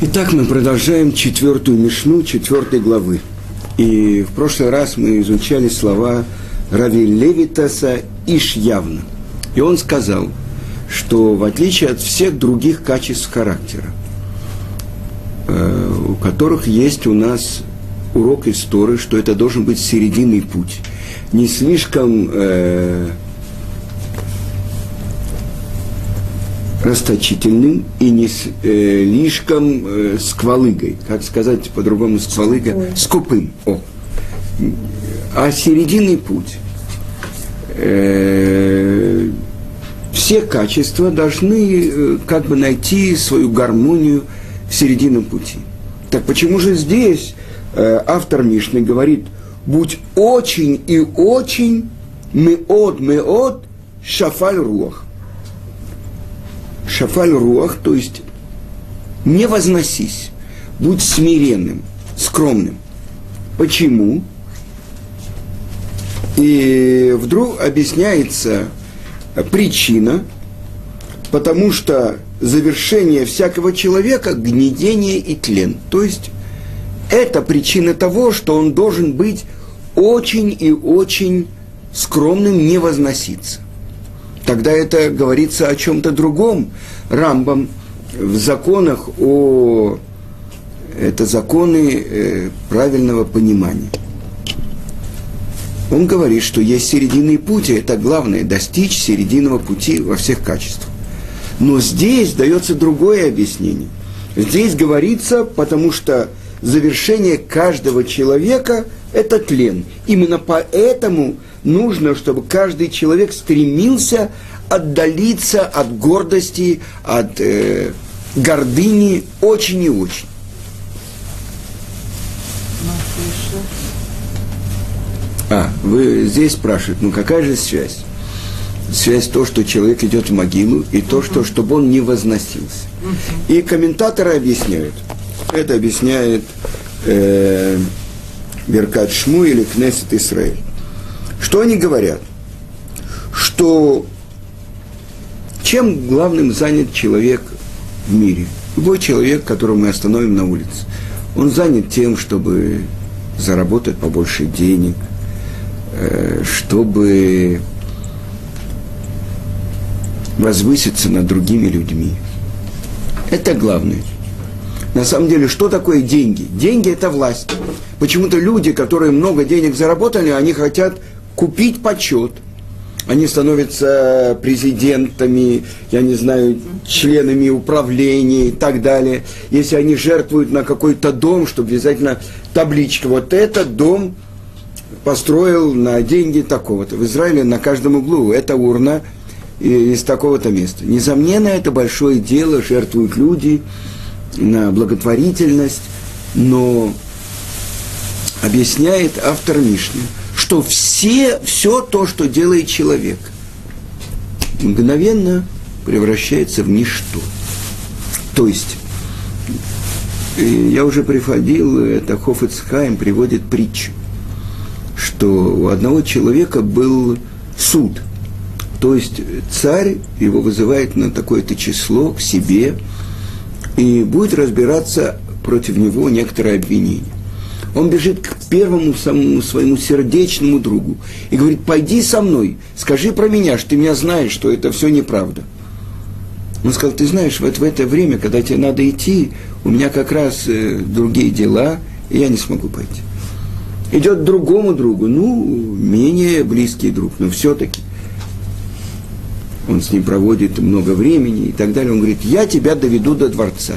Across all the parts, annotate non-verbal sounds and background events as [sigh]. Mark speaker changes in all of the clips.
Speaker 1: Итак, мы продолжаем четвертую Мишну, четвертой главы. И в прошлый раз мы изучали слова Рави Левитаса Ишьявна. И он сказал, что в отличие от всех других качеств характера, э, у которых есть у нас урок истории, что это должен быть серединный путь. Не слишком расточительным и не э, слишком э, сквалыгой. Как сказать по-другому сквалыга? Скупым. О. А серединный путь. Э, все качества должны э, как бы найти свою гармонию в серединном пути. Так почему же здесь э, автор Мишны говорит, будь очень и очень меот меот шафаль руах шафаль руах, то есть не возносись, будь смиренным, скромным. Почему? И вдруг объясняется причина, потому что завершение всякого человека – гнедение и тлен. То есть это причина того, что он должен быть очень и очень скромным, не возноситься тогда это говорится о чем-то другом. Рамбам в законах о... Это законы э, правильного понимания. Он говорит, что есть серединный путь, и это главное – достичь серединного пути во всех качествах. Но здесь дается другое объяснение. Здесь говорится, потому что завершение каждого человека – это тлен. Именно поэтому нужно, чтобы каждый человек стремился отдалиться от гордости, от э, гордыни очень и очень. А, вы здесь спрашиваете, ну какая же связь? Связь то, что человек идет в могилу, и то, что, чтобы он не возносился. И комментаторы объясняют. Это объясняет э, Беркат Шму или Кнесет Исраиль. Что они говорят? Что чем главным занят человек в мире? Любой человек, которого мы остановим на улице, он занят тем, чтобы заработать побольше денег, э, чтобы возвыситься над другими людьми. Это главное. На самом деле, что такое деньги? Деньги – это власть. Почему-то люди, которые много денег заработали, они хотят купить почет. Они становятся президентами, я не знаю, членами управления и так далее. Если они жертвуют на какой-то дом, чтобы обязательно табличка, вот этот дом построил на деньги такого-то. В Израиле на каждом углу это урна из такого-то места. Несомненно, это большое дело, жертвуют люди на благотворительность, но объясняет автор Мишни – что все, все то, что делает человек, мгновенно превращается в ничто. То есть, я уже приходил, это Хофицхайм приводит притчу, что у одного человека был суд. То есть царь его вызывает на такое-то число к себе, и будет разбираться против него некоторое обвинение. Он бежит к первому самому своему сердечному другу и говорит, пойди со мной, скажи про меня, что ты меня знаешь, что это все неправда. Он сказал, ты знаешь, вот в это время, когда тебе надо идти, у меня как раз э, другие дела, и я не смогу пойти. Идет другому другу, ну, менее близкий друг, но все-таки. Он с ним проводит много времени и так далее. Он говорит, я тебя доведу до дворца,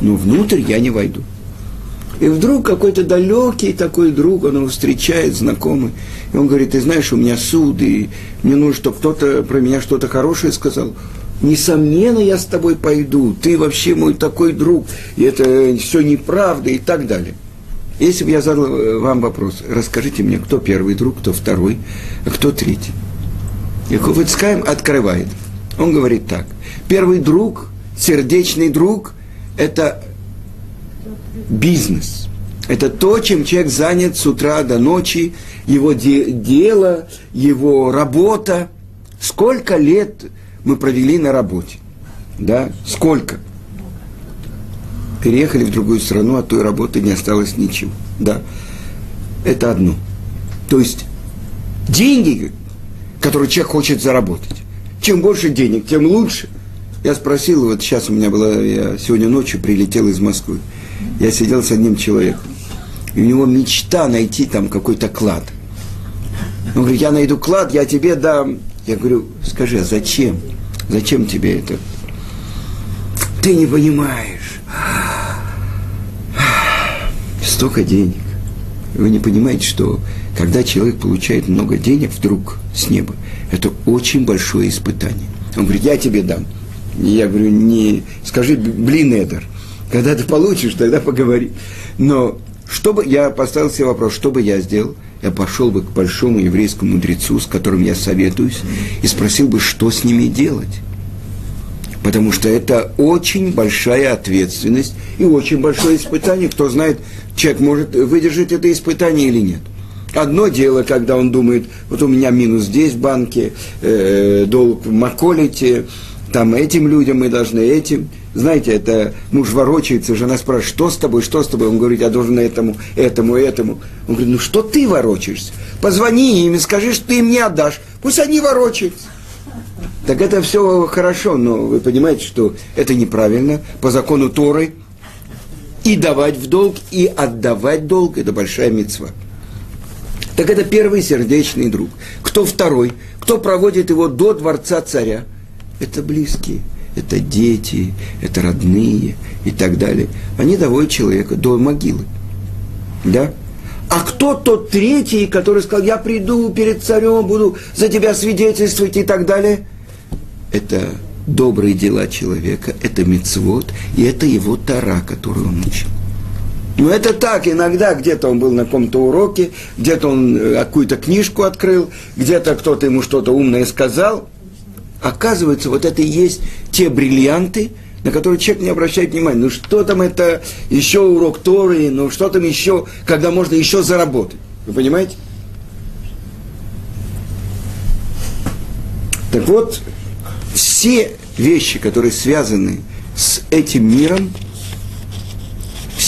Speaker 1: но внутрь я не войду. И вдруг какой-то далекий такой друг, он его встречает, знакомый, и он говорит, ты знаешь, у меня суд, и мне нужно, чтобы кто-то про меня что-то хорошее сказал. Несомненно, я с тобой пойду, ты вообще мой такой друг, и это все неправда, и так далее. Если бы я задал вам вопрос, расскажите мне, кто первый друг, кто второй, а кто третий. И Хофицкайм открывает. Он говорит так. Первый друг, сердечный друг, это бизнес. Это то, чем человек занят с утра до ночи, его де- дело, его работа. Сколько лет мы провели на работе? Да? Сколько? переехали в другую страну, от той работы не осталось ничего. Да, это одно. То есть деньги, которые человек хочет заработать, чем больше денег, тем лучше. Я спросил, вот сейчас у меня была, я сегодня ночью прилетел из Москвы. Я сидел с одним человеком. И у него мечта найти там какой-то клад. Он говорит, я найду клад, я тебе дам. Я говорю, скажи, а зачем? Зачем тебе это? Ты не понимаешь. Столько денег. Вы не понимаете, что когда человек получает много денег вдруг с неба, это очень большое испытание. Он говорит, я тебе дам. Я говорю, не скажи, блин, Эдер. Когда ты получишь, тогда поговори. Но что бы, я поставил себе вопрос, что бы я сделал? Я пошел бы к большому еврейскому мудрецу, с которым я советуюсь, и спросил бы, что с ними делать. Потому что это очень большая ответственность и очень большое испытание. Кто знает, человек может выдержать это испытание или нет. Одно дело, когда он думает, вот у меня минус здесь в банке, э, долг в Маколите, там этим людям мы должны, этим. Знаете, это муж ворочается, жена спрашивает, что с тобой, что с тобой? Он говорит, я должен этому, этому, этому. Он говорит, ну что ты ворочаешься? Позвони им и скажи, что ты им не отдашь. Пусть они ворочаются. Так это все хорошо, но вы понимаете, что это неправильно по закону Торы. И давать в долг, и отдавать долг – это большая мецва. Так это первый сердечный друг. Кто второй? Кто проводит его до дворца царя? Это близкие, это дети, это родные и так далее. Они доводят человека до могилы. Да? А кто тот третий, который сказал, я приду перед царем, буду за тебя свидетельствовать и так далее? Это добрые дела человека, это мецвод, и это его тара, которую он учил. Но это так, иногда где-то он был на каком-то уроке, где-то он э, какую-то книжку открыл, где-то кто-то ему что-то умное сказал. Оказывается, вот это и есть те бриллианты, на которые человек не обращает внимания. Ну что там это еще урок Торы, ну что там еще, когда можно еще заработать. Вы понимаете? Так вот, все вещи, которые связаны с этим миром,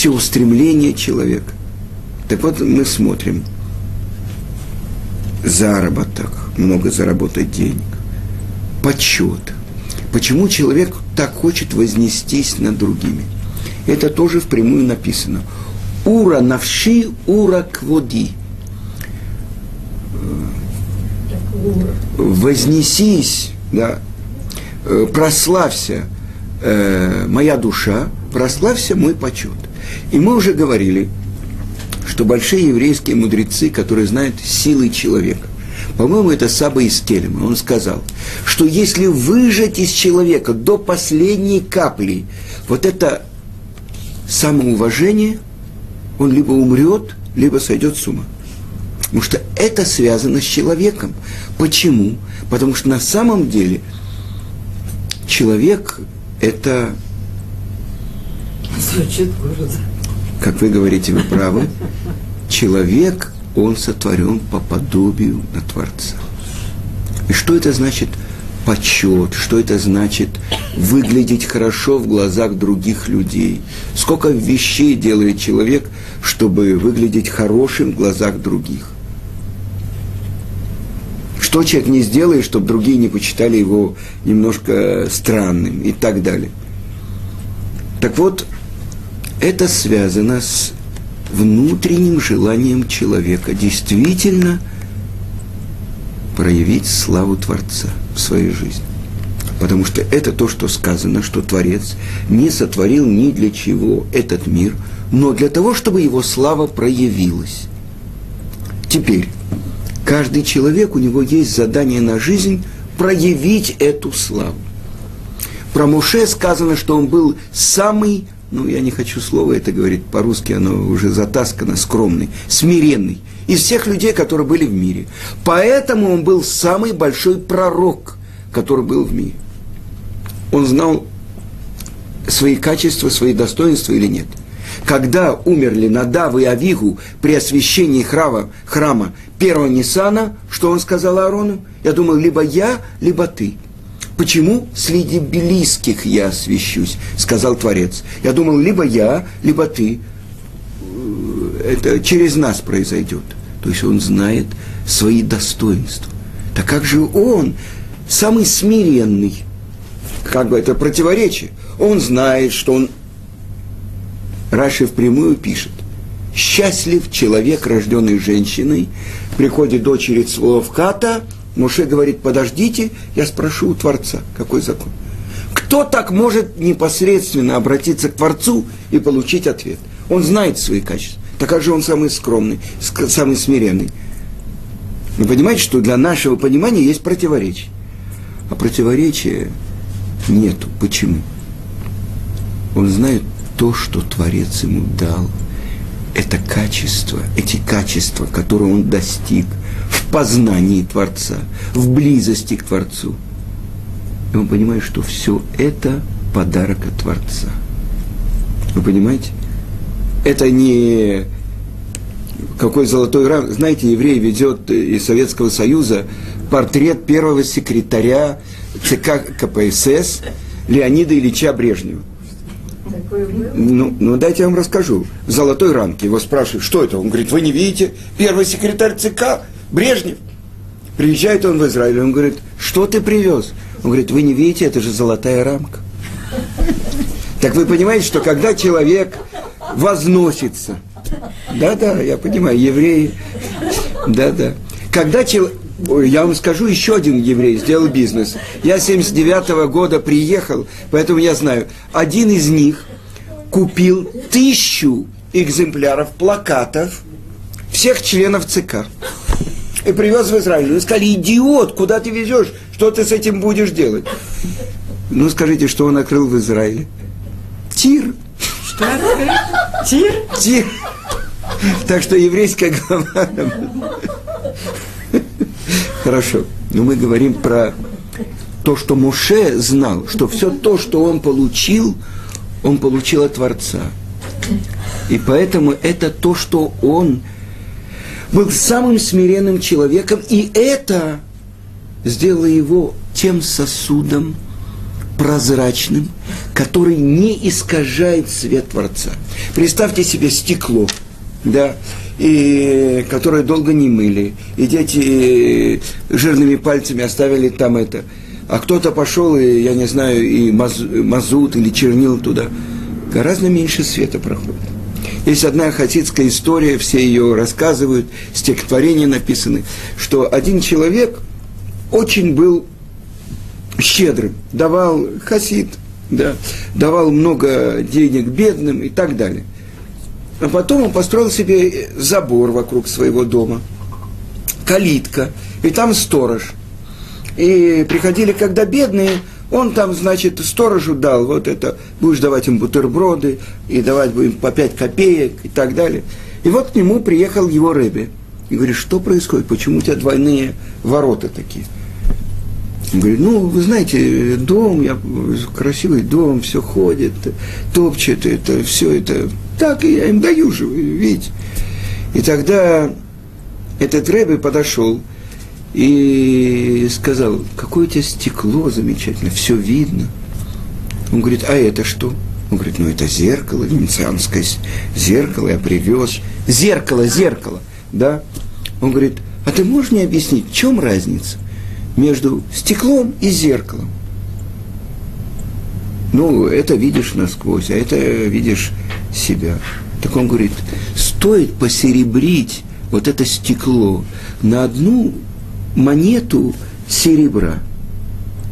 Speaker 1: все устремления человека. Так вот, мы смотрим. Заработок, много заработать денег, почет. Почему человек так хочет вознестись над другими? Это тоже впрямую написано. Ура навши, ура кводи. Вознесись, да, э, прославься, э, моя душа, прославься мой почет. И мы уже говорили, что большие еврейские мудрецы, которые знают силы человека, по-моему, это Саба из Келема, он сказал, что если выжать из человека до последней капли вот это самоуважение, он либо умрет, либо сойдет с ума. Потому что это связано с человеком. Почему? Потому что на самом деле человек – это Звучит гордо. Как вы говорите, вы правы. Человек, он сотворен по подобию на Творца. И что это значит почет, что это значит выглядеть хорошо в глазах других людей. Сколько вещей делает человек, чтобы выглядеть хорошим в глазах других. Что человек не сделает, чтобы другие не почитали его немножко странным и так далее. Так вот, это связано с внутренним желанием человека действительно проявить славу Творца в своей жизни. Потому что это то, что сказано, что Творец не сотворил ни для чего этот мир, но для того, чтобы его слава проявилась. Теперь, каждый человек, у него есть задание на жизнь проявить эту славу. Про Муше сказано, что он был самый ну, я не хочу слова это говорить, по-русски оно уже затаскано, скромный, смиренный, из всех людей, которые были в мире. Поэтому он был самый большой пророк, который был в мире. Он знал свои качества, свои достоинства или нет. Когда умерли Надав и Авигу при освящении храма, храма первого Ниссана, что он сказал Аарону? Я думал, либо я, либо ты. Почему среди близких я освящусь, сказал Творец. Я думал, либо я, либо ты. Э, это через нас произойдет. То есть он знает свои достоинства. Так как же он, самый смиренный, как бы это противоречие, он знает, что он, Раши впрямую пишет, счастлив человек, рожденный женщиной, приходит дочери Цволовката, Муше говорит, подождите, я спрошу у Творца, какой закон. Кто так может непосредственно обратиться к Творцу и получить ответ? Он знает свои качества. Так как же он самый скромный, самый смиренный? Вы понимаете, что для нашего понимания есть противоречие. А противоречия нету. Почему? Он знает то, что Творец ему дал. Это качество, эти качества, которые он достиг в познании Творца, в близости к Творцу. И он понимает, что все это подарок от Творца. Вы понимаете? Это не какой золотой рам. Знаете, еврей ведет из Советского Союза портрет первого секретаря ЦК КПСС Леонида Ильича Брежнева. Ну, ну, дайте я вам расскажу. В золотой рамке его спрашивают, что это? Он говорит, вы не видите? Первый секретарь ЦК Брежнев. Приезжает он в Израиль, он говорит, что ты привез? Он говорит, вы не видите, это же золотая рамка. Так вы понимаете, что когда человек возносится, да-да, я понимаю, евреи, да-да. Когда человек, я вам скажу, еще один еврей сделал бизнес. Я 79 -го года приехал, поэтому я знаю. Один из них купил тысячу экземпляров плакатов всех членов ЦК. И привез в Израиль. И сказали, идиот, куда ты везешь? Что ты с этим будешь делать? Ну, скажите, что он открыл в Израиле? Тир.
Speaker 2: Что открыл? Тир?
Speaker 1: Тир. Так что еврейская глава... Хорошо. Но мы говорим про то, что Муше знал, что все то, что он получил, он получил от Творца. И поэтому это то, что он был самым смиренным человеком, и это сделало его тем сосудом прозрачным, который не искажает свет Творца. Представьте себе стекло, да, и которое долго не мыли, и дети жирными пальцами оставили там это. А кто-то пошел, и, я не знаю, и мазут или чернил туда. Гораздо меньше света проходит. Есть одна хасидская история, все ее рассказывают, стихотворения написаны, что один человек очень был щедрым, давал хасид, да, давал много денег бедным и так далее. А потом он построил себе забор вокруг своего дома, калитка, и там сторож. И приходили, когда бедные, он там, значит, сторожу дал вот это, будешь давать им бутерброды, и давать будем по пять копеек и так далее. И вот к нему приехал его Рэби. И говорит, что происходит, почему у тебя двойные ворота такие? Он говорит, ну, вы знаете, дом, я, красивый дом, все ходит, топчет, это, все это, так и я им даю же, видите. И тогда этот Рэбби подошел – и сказал, какое у тебя стекло замечательное, все видно. Он говорит, а это что? Он говорит, ну это зеркало, венецианское зеркало, я привез. Зеркало, зеркало, да? Он говорит, а ты можешь мне объяснить, в чем разница между стеклом и зеркалом? Ну, это видишь насквозь, а это видишь себя. Так он говорит, стоит посеребрить вот это стекло на одну монету серебра.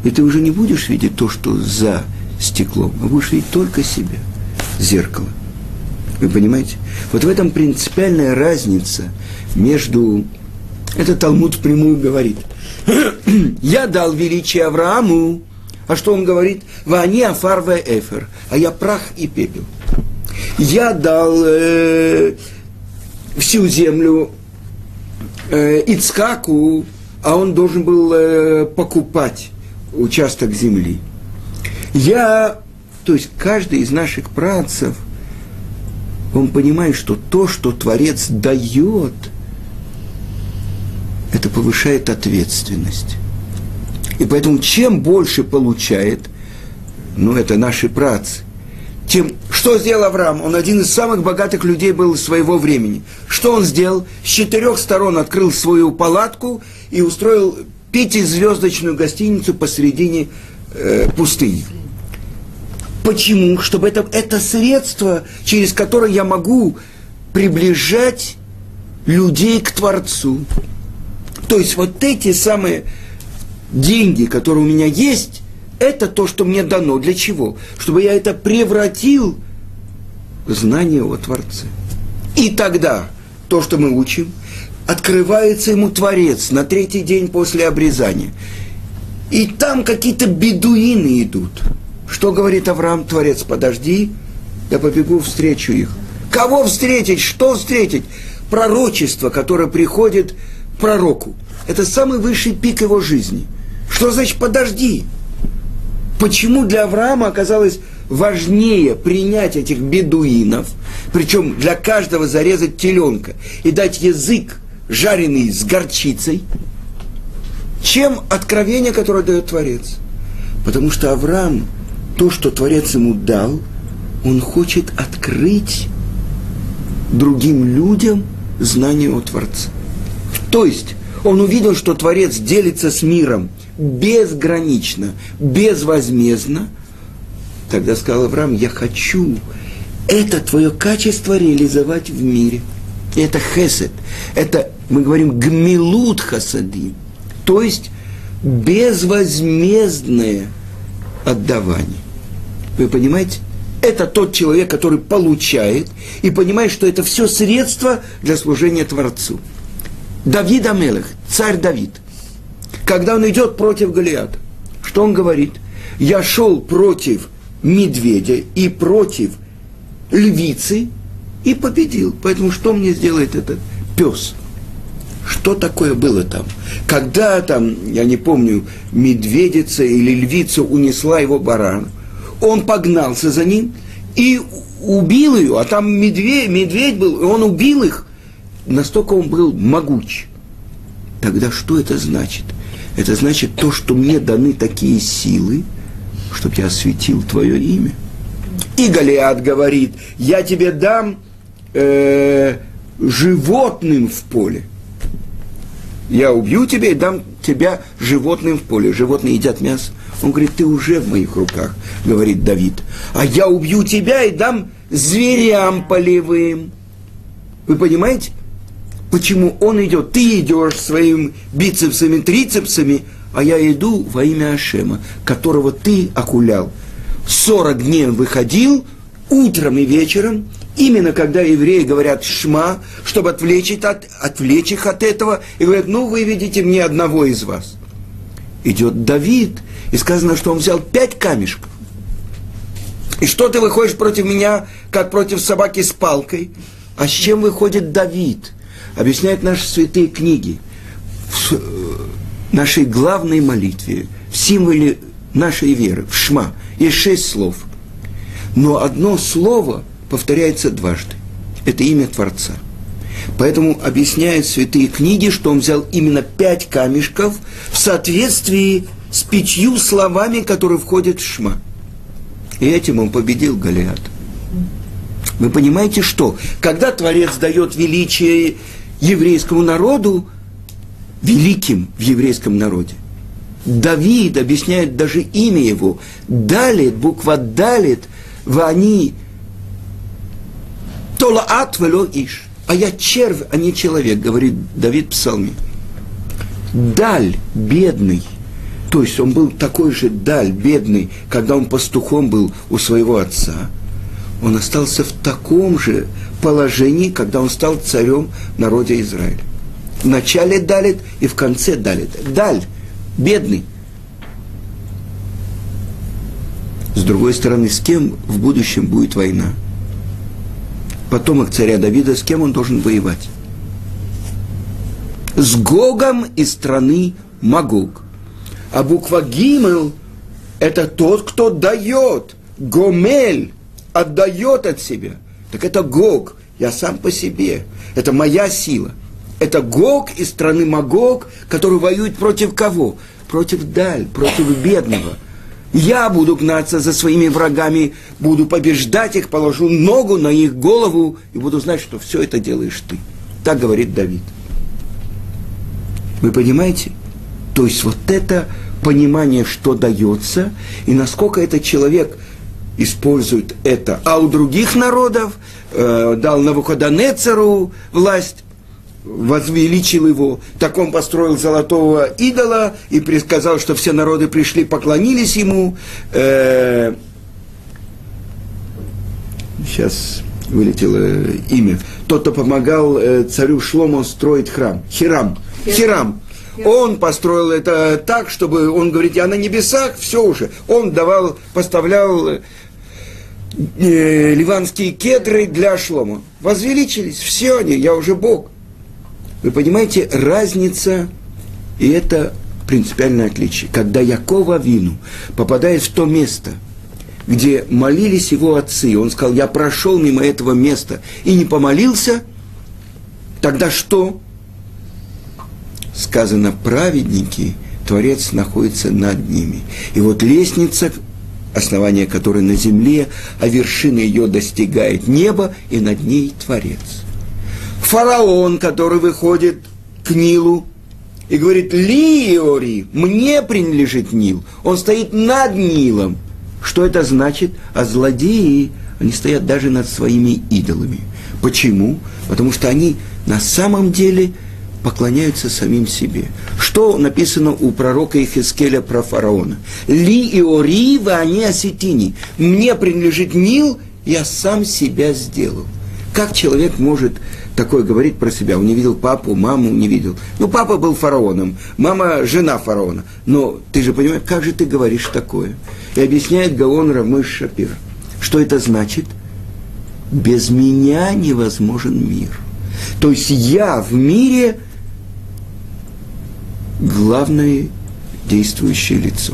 Speaker 1: И ты уже не будешь видеть то, что за стеклом, а будешь видеть только себя, зеркало. Вы понимаете? Вот в этом принципиальная разница между... Это Талмуд прямую говорит. [clears throat] Я дал величие Аврааму, а что он говорит? Вани афарва эфер, а я прах и пепел. Я дал э, всю землю э, Ицкаку, а он должен был э, покупать участок земли. Я, то есть каждый из наших працев, он понимает, что то, что Творец дает, это повышает ответственность. И поэтому чем больше получает, ну это наши працы, тем, что сделал Авраам? Он один из самых богатых людей был своего времени. Что он сделал? С четырех сторон открыл свою палатку и устроил пятизвездочную гостиницу посередине э, пустыни. Почему? Чтобы это, это средство, через которое я могу приближать людей к Творцу. То есть вот эти самые деньги, которые у меня есть, это то, что мне дано. Для чего? Чтобы я это превратил в знание о Творце. И тогда то, что мы учим, открывается ему Творец на третий день после обрезания. И там какие-то бедуины идут. Что говорит Авраам, Творец, подожди, я побегу встречу их. Кого встретить? Что встретить? Пророчество, которое приходит пророку. Это самый высший пик его жизни. Что значит подожди? Почему для Авраама оказалось важнее принять этих бедуинов, причем для каждого зарезать теленка и дать язык, жареный с горчицей, чем откровение, которое дает Творец? Потому что Авраам, то, что Творец ему дал, он хочет открыть другим людям знание о Творце. То есть он увидел, что Творец делится с миром – безгранично, безвозмездно, тогда сказал Авраам, я хочу это твое качество реализовать в мире. Это хесед. Это, мы говорим, гмилут хасадим. То есть безвозмездное отдавание. Вы понимаете? Это тот человек, который получает и понимает, что это все средство для служения Творцу. Давид Амелех, царь Давид, когда он идет против Голиата, что он говорит? Я шел против медведя и против львицы и победил. Поэтому что мне сделает этот пес? Что такое было там? Когда там, я не помню, медведица или львица унесла его баран, он погнался за ним и убил ее, а там медведь, медведь был, и он убил их. Настолько он был могуч. Тогда что это значит? Это значит то, что мне даны такие силы, чтобы я осветил твое имя. И Голиат говорит, я тебе дам э, животным в поле. Я убью тебя и дам тебя животным в поле. Животные едят мясо. Он говорит, ты уже в моих руках, говорит Давид. А я убью тебя и дам зверям полевым. Вы понимаете? Почему он идет? Ты идешь своими бицепсами, трицепсами, а я иду во имя Ашема, которого ты окулял. Сорок дней выходил, утром и вечером, именно когда евреи говорят «шма», чтобы отвлечь, от, отвлечь их от этого, и говорят, ну, вы видите мне одного из вас. Идет Давид, и сказано, что он взял пять камешков. И что ты выходишь против меня, как против собаки с палкой? А с чем выходит Давид? Объясняют наши святые книги, в нашей главной молитве, в символе нашей веры, в Шма, есть шесть слов. Но одно слово повторяется дважды. Это имя Творца. Поэтому объясняют святые книги, что он взял именно пять камешков в соответствии с пятью словами, которые входят в Шма. И этим он победил Голиат. Вы понимаете, что когда Творец дает величие еврейскому народу великим в еврейском народе. Давид объясняет даже имя его. Далит, буква Далит, вани толаат вело иш. А я червь, а не человек, говорит Давид в псалме. Даль, бедный, то есть он был такой же даль, бедный, когда он пастухом был у своего отца, он остался в таком же положении, когда он стал царем народа Израиля. В начале Далит и в конце Далит. Даль, бедный. С другой стороны, с кем в будущем будет война? Потомок царя Давида, с кем он должен воевать? С Гогом из страны Магог. А буква Гимел – это тот, кто дает. Гомель отдает от себя. Так это Гог, я сам по себе. Это моя сила. Это Гог из страны Магог, который воюет против кого? против даль, против бедного. Я буду гнаться за своими врагами, буду побеждать их, положу ногу на их голову и буду знать, что все это делаешь ты. Так говорит Давид. Вы понимаете? То есть вот это понимание, что дается, и насколько этот человек использует это. А у других народов э, дал Навуходонецеру власть, возвеличил его, так он построил золотого идола и предсказал, что все народы пришли, поклонились ему. Э, сейчас вылетело имя. Тот, кто помогал э, царю Шлому строить храм. Хирам. Хирам. Он построил это так, чтобы он говорит, я на небесах, все уже. Он давал, поставлял э, ливанские кедры для шлома. Возвеличились, все они, я уже Бог. Вы понимаете, разница, и это принципиальное отличие. Когда Якова Вину попадает в то место, где молились его отцы, он сказал, я прошел мимо этого места и не помолился, тогда что? Сказано, праведники, Творец находится над ними. И вот лестница, основание которой на земле, а вершина ее достигает неба, и над ней Творец фараон, который выходит к Нилу и говорит, Лиори, мне принадлежит Нил. Он стоит над Нилом. Что это значит? А злодеи, они стоят даже над своими идолами. Почему? Потому что они на самом деле поклоняются самим себе. Что написано у пророка Ихискеля про фараона? Ли и ори они осетини. Мне принадлежит Нил, я сам себя сделал. Как человек может такое говорить про себя? Он не видел папу, маму не видел. Ну, папа был фараоном, мама – жена фараона. Но ты же понимаешь, как же ты говоришь такое? И объясняет Гаон Рамыш Шапир. Что это значит? Без меня невозможен мир. То есть я в мире главное действующее лицо.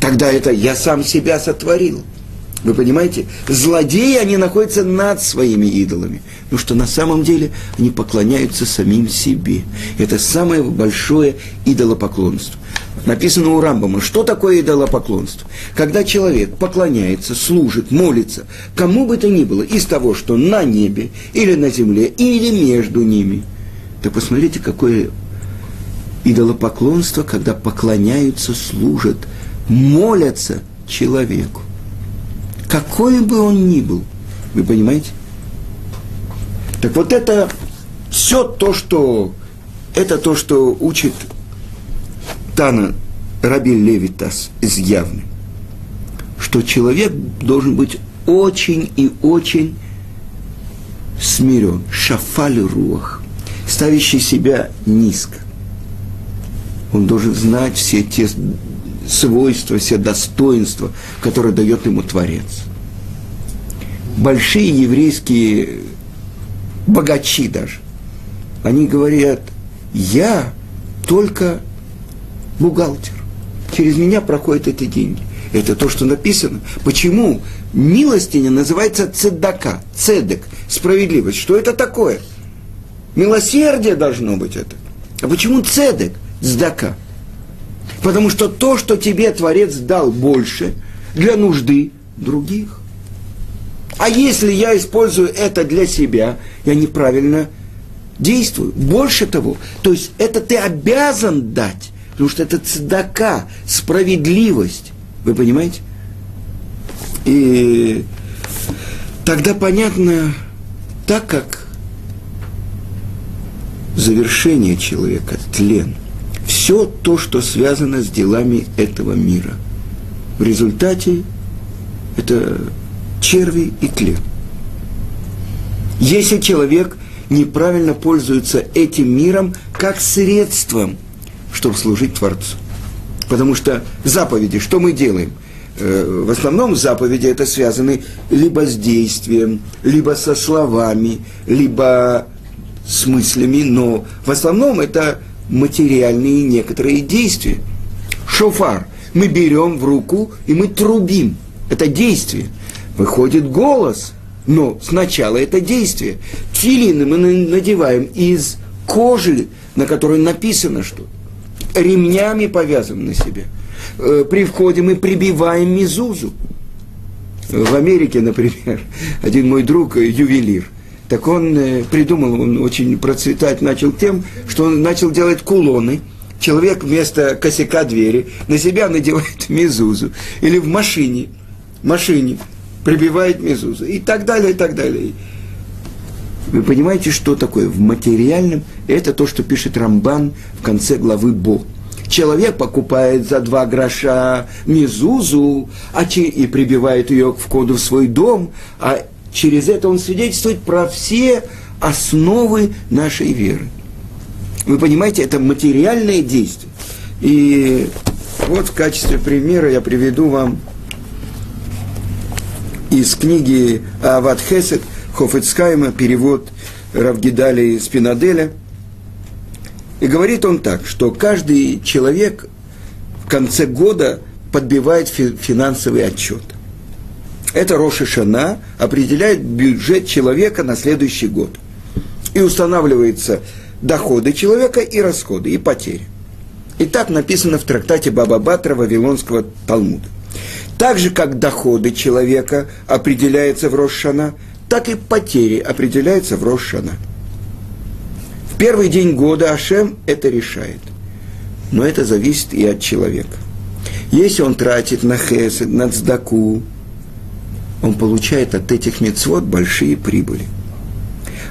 Speaker 1: Тогда это я сам себя сотворил – вы понимаете? Злодеи, они находятся над своими идолами. Потому что на самом деле они поклоняются самим себе. Это самое большое идолопоклонство. Написано у Рамбама, что такое идолопоклонство? Когда человек поклоняется, служит, молится, кому бы то ни было, из того, что на небе, или на земле, или между ними. То посмотрите, какое идолопоклонство, когда поклоняются, служат, молятся человеку какой бы он ни был. Вы понимаете? Так вот это все то, что это то, что учит Тана Раби Левитас из Явны, что человек должен быть очень и очень смирен, шафаль руах, ставящий себя низко. Он должен знать все те свойства, все достоинства, которые дает ему Творец. Большие еврейские богачи даже, они говорят, я только бухгалтер. Через меня проходят эти деньги. Это то, что написано. Почему милостиня называется цедака, цедек, справедливость? Что это такое? Милосердие должно быть это. А почему цедек, цдака? Потому что то, что тебе Творец дал больше, для нужды других. А если я использую это для себя, я неправильно действую. Больше того, то есть это ты обязан дать, потому что это цедака, справедливость. Вы понимаете? И тогда понятно, так как завершение человека, тлен – все то, что связано с делами этого мира. В результате это черви и тлен. Если человек неправильно пользуется этим миром как средством, чтобы служить Творцу. Потому что заповеди, что мы делаем? Э, в основном заповеди это связаны либо с действием, либо со словами, либо с мыслями, но в основном это материальные некоторые действия. Шофар. Мы берем в руку и мы трубим. Это действие. Выходит голос, но сначала это действие. Филины мы надеваем из кожи, на которой написано что. ремнями повязываем на себе. Э, при входе мы прибиваем мизузу. В Америке, например, [laughs] один мой друг, э, ювелир, так он э, придумал, он очень процветать начал тем, что он начал делать кулоны. Человек вместо косяка двери на себя надевает [laughs] мизузу. Или в машине, машине прибивает мизузу. И так далее, и так далее. Вы понимаете, что такое в материальном? Это то, что пишет Рамбан в конце главы Бо. Человек покупает за два гроша мизузу а че, и прибивает ее к входу в свой дом, а через это он свидетельствует про все основы нашей веры. Вы понимаете, это материальное действие. И вот в качестве примера я приведу вам из книги Ават Хесед – Хофецкайма, перевод Равгидали Спинаделя. И говорит он так, что каждый человек в конце года подбивает финансовый отчет. Это Роша Шана определяет бюджет человека на следующий год. И устанавливаются доходы человека и расходы, и потери. И так написано в трактате Баба Батра Вавилонского Талмуда. Так же, как доходы человека определяются в Рошана, так и потери определяются в Рошана. В первый день года Ашем это решает. Но это зависит и от человека. Если он тратит на хесед, на цдаку, он получает от этих мецвод большие прибыли.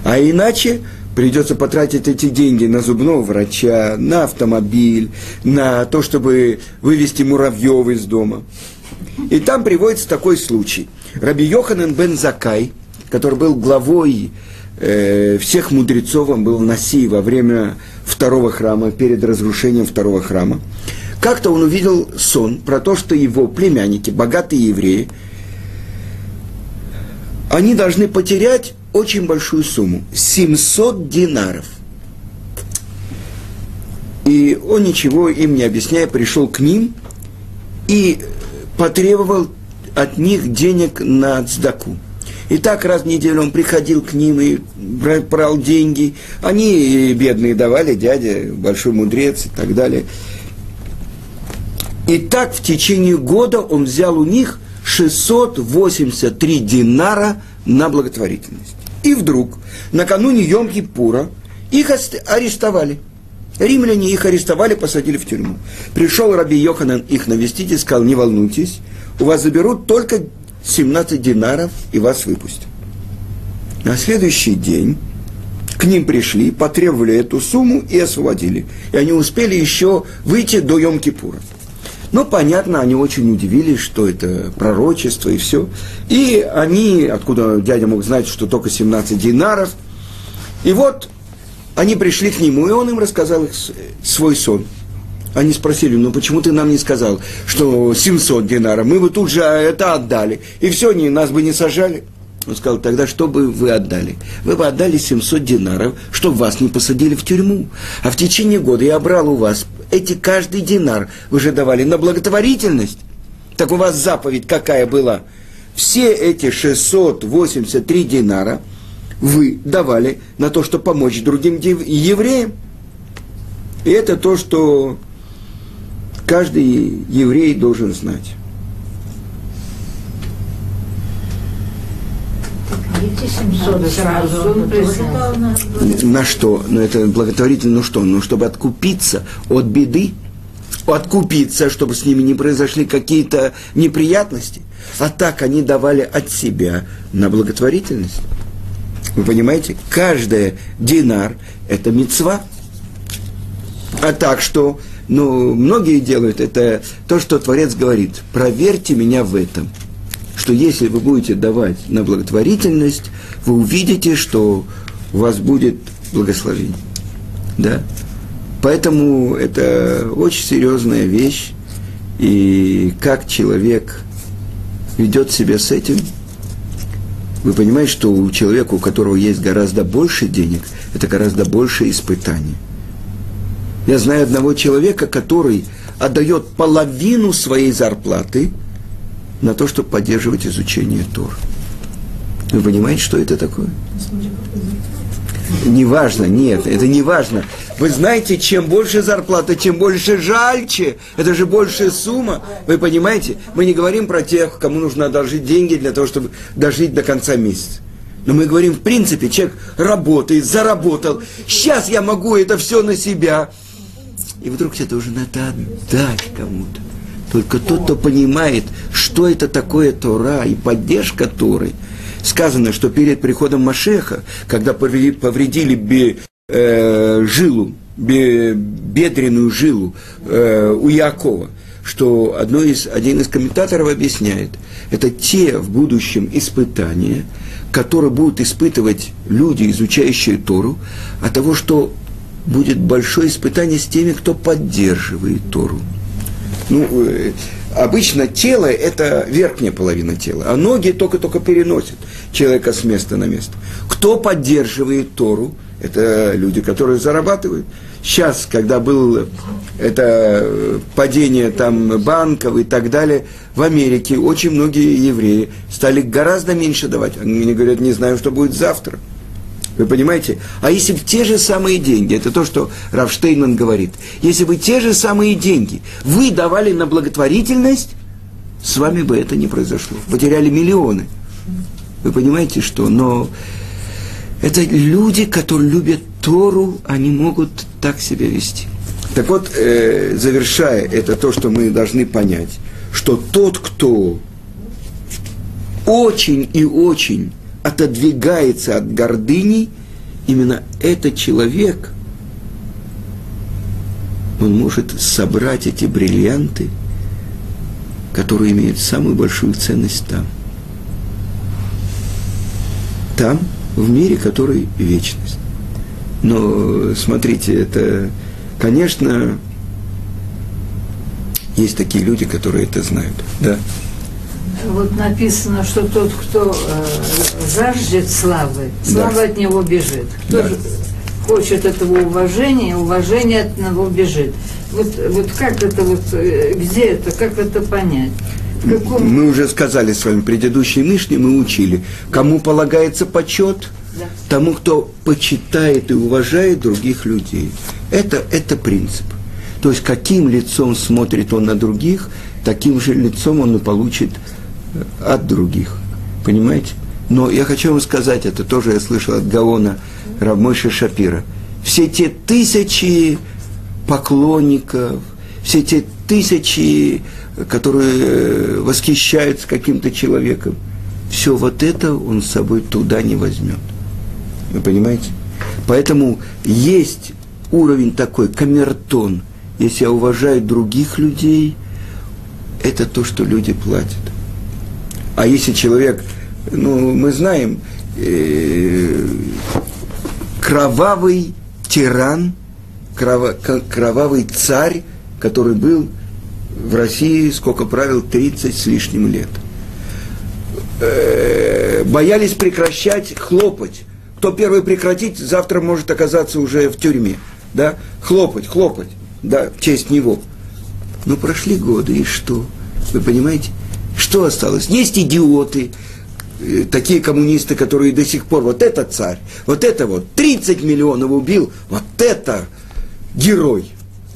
Speaker 1: А иначе придется потратить эти деньги на зубного врача, на автомобиль, на то, чтобы вывести муравьев из дома. И там приводится такой случай. Раби Йоханан бен Закай – который был главой э, всех мудрецов, он был Наси во время второго храма, перед разрушением второго храма. Как-то он увидел сон про то, что его племянники, богатые евреи, они должны потерять очень большую сумму – 700 динаров. И он ничего им не объясняя, пришел к ним и потребовал от них денег на цдаку. И так раз в неделю он приходил к ним и брал деньги. Они бедные давали, дядя, большой мудрец и так далее. И так в течение года он взял у них 683 динара на благотворительность. И вдруг, накануне Йом-Кипура, их арестовали. Римляне их арестовали, посадили в тюрьму. Пришел Раби Йоханан их навестить и сказал, не волнуйтесь, у вас заберут только 17 динаров и вас выпустят. На следующий день к ним пришли, потребовали эту сумму и освободили. И они успели еще выйти до Йом-Кипура. Но, понятно, они очень удивились, что это пророчество и все. И они, откуда дядя мог знать, что только 17 динаров. И вот они пришли к нему, и он им рассказал их свой сон – они спросили, ну почему ты нам не сказал, что 700 динаров, мы бы тут же это отдали, и все, не, нас бы не сажали. Он сказал, тогда что бы вы отдали? Вы бы отдали 700 динаров, чтобы вас не посадили в тюрьму. А в течение года я брал у вас эти каждый динар, вы же давали на благотворительность. Так у вас заповедь какая была? Все эти 683 динара вы давали на то, чтобы помочь другим евреям. И это то, что каждый еврей должен знать. На что? Ну, это благотворительно, ну что? Ну, чтобы откупиться от беды, откупиться, чтобы с ними не произошли какие-то неприятности. А так они давали от себя на благотворительность. Вы понимаете? Каждая динар – это мецва. А так что ну, многие делают, это то, что Творец говорит, проверьте меня в этом, что если вы будете давать на благотворительность, вы увидите, что у вас будет благословение. Да? Поэтому это очень серьезная вещь, и как человек ведет себя с этим, вы понимаете, что у человека, у которого есть гораздо больше денег, это гораздо больше испытаний. Я знаю одного человека, который отдает половину своей зарплаты на то, чтобы поддерживать изучение Тор. Вы понимаете, что это такое? Неважно, нет, это не важно. Вы знаете, чем больше зарплата, тем больше жальче. Это же большая сумма. Вы понимаете? Мы не говорим про тех, кому нужно одолжить деньги для того, чтобы дожить до конца месяца. Но мы говорим, в принципе, человек работает, заработал. Сейчас я могу это все на себя. И вдруг это уже надо отдать кому-то. Только тот, кто понимает, что это такое Тора и поддержка Торы. Сказано, что перед приходом Машеха, когда повредили бе, э, жилу, бе, бедренную жилу э, у Якова, что одно из, один из комментаторов объясняет, это те в будущем испытания, которые будут испытывать люди, изучающие Тору, от того, что будет большое испытание с теми, кто поддерживает Тору. Ну, э, обычно тело – это верхняя половина тела, а ноги только-только переносят человека с места на место. Кто поддерживает Тору? Это люди, которые зарабатывают. Сейчас, когда было это падение там банков и так далее, в Америке очень многие евреи стали гораздо меньше давать. Они говорят, не знаю, что будет завтра. Вы понимаете? А если бы те же самые деньги, это то, что Рафштейнман говорит, если бы те же самые деньги вы давали на благотворительность, с вами бы это не произошло. Потеряли миллионы. Вы понимаете, что? Но это люди, которые любят Тору, они могут так себя вести. Так вот, э, завершая, это то, что мы должны понять, что тот, кто очень и очень отодвигается от гордыни, именно этот человек, он может собрать эти бриллианты, которые имеют самую большую ценность там. Там, в мире, который вечность. Но смотрите, это, конечно, есть такие люди, которые это знают. Да
Speaker 3: вот написано, что тот, кто э, жаждет славы, слава да. от него бежит. Кто да. хочет этого уважения, уважение от него бежит. Вот, вот как это вот, э, где это, как это понять?
Speaker 1: Каком... Мы уже сказали с вами, предыдущей Мишне мы учили, кому полагается почет, да. тому, кто почитает и уважает других людей. Это, это принцип. То есть каким лицом смотрит он на других, таким же лицом он и получит от других. Понимаете? Но я хочу вам сказать, это тоже я слышал от Гаона Рамойша Шапира. Все те тысячи поклонников, все те тысячи, которые восхищаются каким-то человеком, все вот это он с собой туда не возьмет. Вы понимаете? Поэтому есть уровень такой, камертон. Если я уважаю других людей, это то, что люди платят. А если человек, ну, мы знаем, э, кровавый тиран, крово, кровавый царь, который был в России, сколько правил, 30 с лишним лет. Э, боялись прекращать хлопать. Кто первый прекратить, завтра может оказаться уже в тюрьме. Да? Хлопать, хлопать. Да, в честь него. Но прошли годы, и что? Вы понимаете? Что осталось? Есть идиоты, э, такие коммунисты, которые до сих пор, вот это царь, вот это вот, 30 миллионов убил, вот это герой.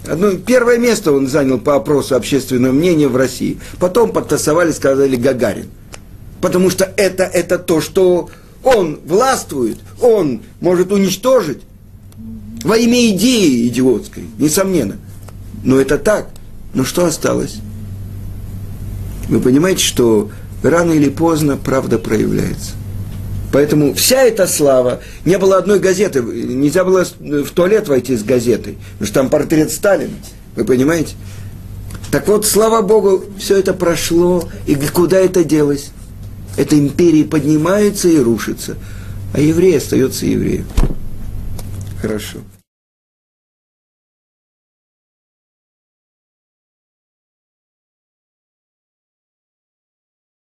Speaker 1: Одно, первое место он занял по опросу общественного мнения в России. Потом подтасовали, сказали Гагарин. Потому что это, это то, что он властвует, он может уничтожить во имя идеи идиотской, несомненно. Но это так. Но что осталось? Вы понимаете, что рано или поздно правда проявляется. Поэтому вся эта слава, не было одной газеты, нельзя было в туалет войти с газетой, потому что там портрет Сталина, вы понимаете? Так вот, слава Богу, все это прошло, и куда это делось? Эта империя поднимается и рушится, а еврей остается евреем. Хорошо.